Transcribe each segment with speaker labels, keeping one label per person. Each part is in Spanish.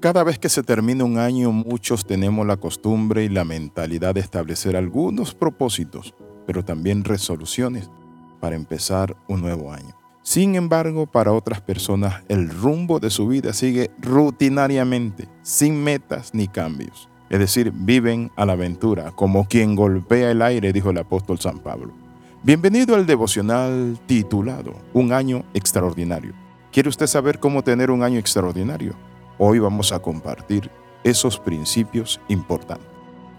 Speaker 1: Cada vez que se termina un año, muchos tenemos la costumbre y la mentalidad de establecer algunos propósitos, pero también resoluciones para empezar un nuevo año. Sin embargo, para otras personas, el rumbo de su vida sigue rutinariamente, sin metas ni cambios. Es decir, viven a la aventura, como quien golpea el aire, dijo el apóstol San Pablo. Bienvenido al devocional titulado Un año extraordinario. ¿Quiere usted saber cómo tener un año extraordinario? Hoy vamos a compartir esos principios importantes.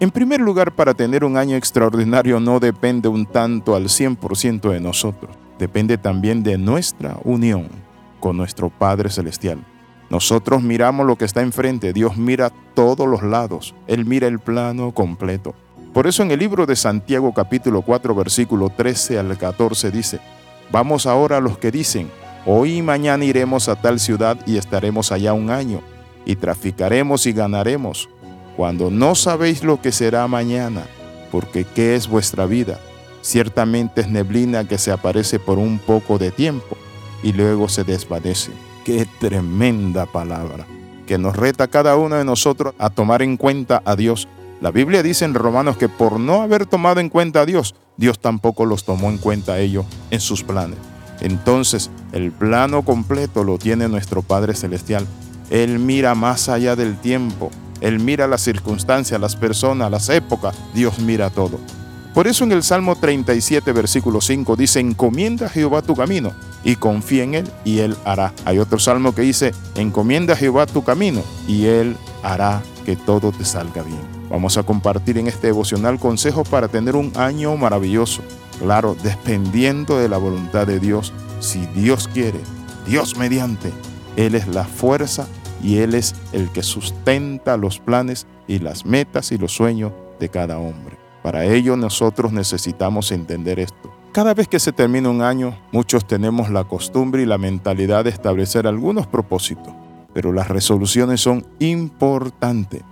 Speaker 1: En primer lugar, para tener un año extraordinario no depende un tanto al 100% de nosotros, depende también de nuestra unión con nuestro Padre Celestial. Nosotros miramos lo que está enfrente, Dios mira todos los lados, Él mira el plano completo. Por eso en el libro de Santiago capítulo 4 versículo 13 al 14 dice, vamos ahora a los que dicen, hoy y mañana iremos a tal ciudad y estaremos allá un año y traficaremos y ganaremos, cuando no sabéis lo que será mañana, porque ¿qué es vuestra vida? Ciertamente es neblina que se aparece por un poco de tiempo y luego se desvanece. Qué tremenda palabra, que nos reta cada uno de nosotros a tomar en cuenta a Dios. La Biblia dice en Romanos que por no haber tomado en cuenta a Dios, Dios tampoco los tomó en cuenta a ellos en sus planes. Entonces, el plano completo lo tiene nuestro Padre Celestial él mira más allá del tiempo. Él mira las circunstancias, las personas, las épocas. Dios mira todo. Por eso en el Salmo 37, versículo 5 dice, encomienda a Jehová tu camino y confía en Él y Él hará. Hay otro salmo que dice, encomienda a Jehová tu camino y Él hará que todo te salga bien. Vamos a compartir en este devocional consejos para tener un año maravilloso. Claro, dependiendo de la voluntad de Dios. Si Dios quiere, Dios mediante, Él es la fuerza y Él es el que sustenta los planes y las metas y los sueños de cada hombre. Para ello nosotros necesitamos entender esto. Cada vez que se termina un año, muchos tenemos la costumbre y la mentalidad de establecer algunos propósitos, pero las resoluciones son importantes.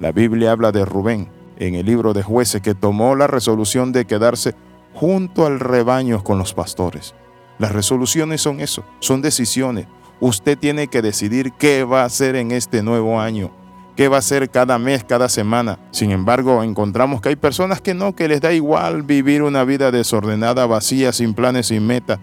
Speaker 1: La Biblia habla de Rubén en el libro de jueces que tomó la resolución de quedarse junto al rebaño con los pastores. Las resoluciones son eso, son decisiones, Usted tiene que decidir qué va a hacer en este nuevo año, qué va a hacer cada mes, cada semana. Sin embargo, encontramos que hay personas que no, que les da igual vivir una vida desordenada, vacía, sin planes, sin meta.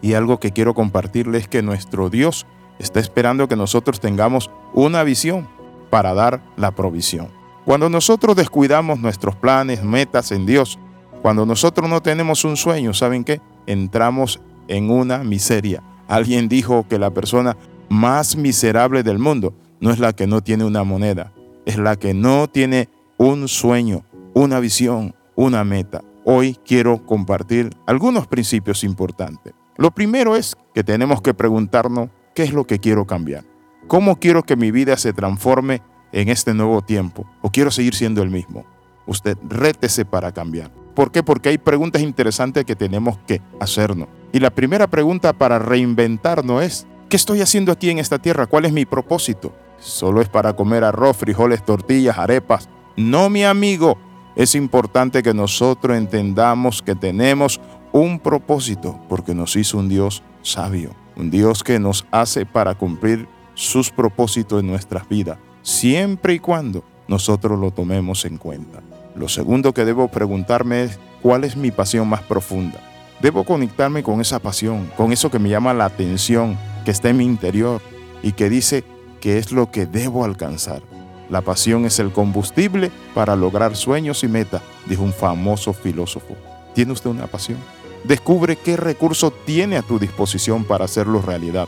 Speaker 1: Y algo que quiero compartirles es que nuestro Dios está esperando que nosotros tengamos una visión para dar la provisión. Cuando nosotros descuidamos nuestros planes, metas en Dios, cuando nosotros no tenemos un sueño, ¿saben qué? Entramos en una miseria Alguien dijo que la persona más miserable del mundo no es la que no tiene una moneda, es la que no tiene un sueño, una visión, una meta. Hoy quiero compartir algunos principios importantes. Lo primero es que tenemos que preguntarnos qué es lo que quiero cambiar. ¿Cómo quiero que mi vida se transforme en este nuevo tiempo? ¿O quiero seguir siendo el mismo? Usted rétese para cambiar. ¿Por qué? Porque hay preguntas interesantes que tenemos que hacernos. Y la primera pregunta para reinventarnos es, ¿qué estoy haciendo aquí en esta tierra? ¿Cuál es mi propósito? ¿Solo es para comer arroz, frijoles, tortillas, arepas? No, mi amigo. Es importante que nosotros entendamos que tenemos un propósito porque nos hizo un Dios sabio, un Dios que nos hace para cumplir sus propósitos en nuestras vidas, siempre y cuando nosotros lo tomemos en cuenta. Lo segundo que debo preguntarme es, ¿cuál es mi pasión más profunda? Debo conectarme con esa pasión, con eso que me llama la atención, que está en mi interior y que dice que es lo que debo alcanzar. La pasión es el combustible para lograr sueños y metas, dijo un famoso filósofo. ¿Tiene usted una pasión? Descubre qué recurso tiene a tu disposición para hacerlo realidad.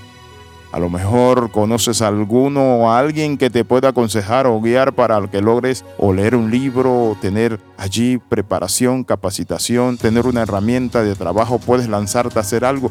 Speaker 1: A lo mejor conoces a alguno o a alguien que te pueda aconsejar o guiar para que logres o leer un libro o tener allí preparación, capacitación, tener una herramienta de trabajo. Puedes lanzarte a hacer algo.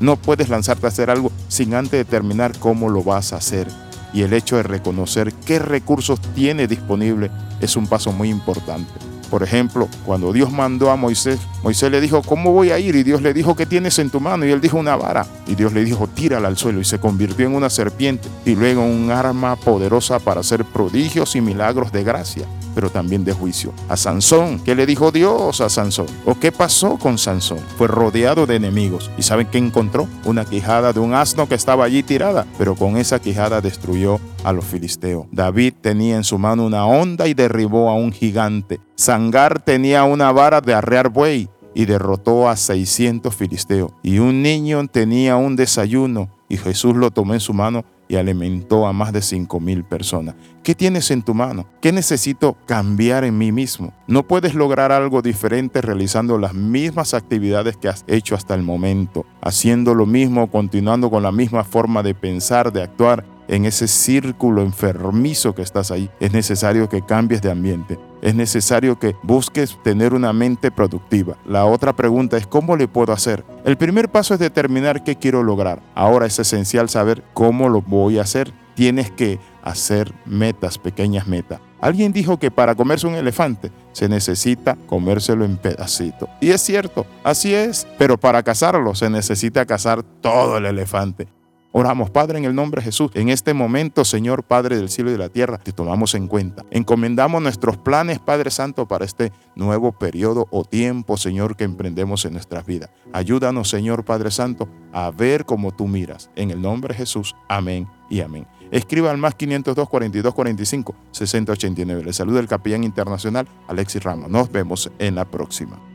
Speaker 1: No puedes lanzarte a hacer algo sin antes determinar cómo lo vas a hacer. Y el hecho de reconocer qué recursos tiene disponible es un paso muy importante. Por ejemplo, cuando Dios mandó a Moisés, Moisés le dijo, ¿cómo voy a ir? Y Dios le dijo, ¿qué tienes en tu mano? Y él dijo, una vara. Y Dios le dijo, tírala al suelo. Y se convirtió en una serpiente y luego un arma poderosa para hacer prodigios y milagros de gracia. Pero también de juicio. A Sansón, ¿qué le dijo Dios a Sansón? ¿O qué pasó con Sansón? Fue rodeado de enemigos. ¿Y saben qué encontró? Una quijada de un asno que estaba allí tirada, pero con esa quijada destruyó a los filisteos. David tenía en su mano una onda y derribó a un gigante. Sangar tenía una vara de arrear buey y derrotó a 600 filisteos. Y un niño tenía un desayuno y Jesús lo tomó en su mano y alimentó a más de cinco mil personas. ¿Qué tienes en tu mano? ¿Qué necesito cambiar en mí mismo? No puedes lograr algo diferente realizando las mismas actividades que has hecho hasta el momento, haciendo lo mismo, continuando con la misma forma de pensar, de actuar en ese círculo enfermizo que estás ahí. Es necesario que cambies de ambiente. Es necesario que busques tener una mente productiva. La otra pregunta es ¿cómo le puedo hacer? El primer paso es determinar qué quiero lograr. Ahora es esencial saber cómo lo voy a hacer. Tienes que hacer metas, pequeñas metas. Alguien dijo que para comerse un elefante se necesita comérselo en pedacitos. Y es cierto, así es. Pero para cazarlo se necesita cazar todo el elefante. Oramos, Padre, en el nombre de Jesús. En este momento, Señor Padre del cielo y de la tierra, te tomamos en cuenta. Encomendamos nuestros planes, Padre Santo, para este nuevo periodo o tiempo, Señor, que emprendemos en nuestras vidas. Ayúdanos, Señor Padre Santo, a ver como tú miras. En el nombre de Jesús. Amén y amén. Escriba al más 502 42 45 60 89. Le saluda el capellán internacional Alexis Ramos. Nos vemos en la próxima.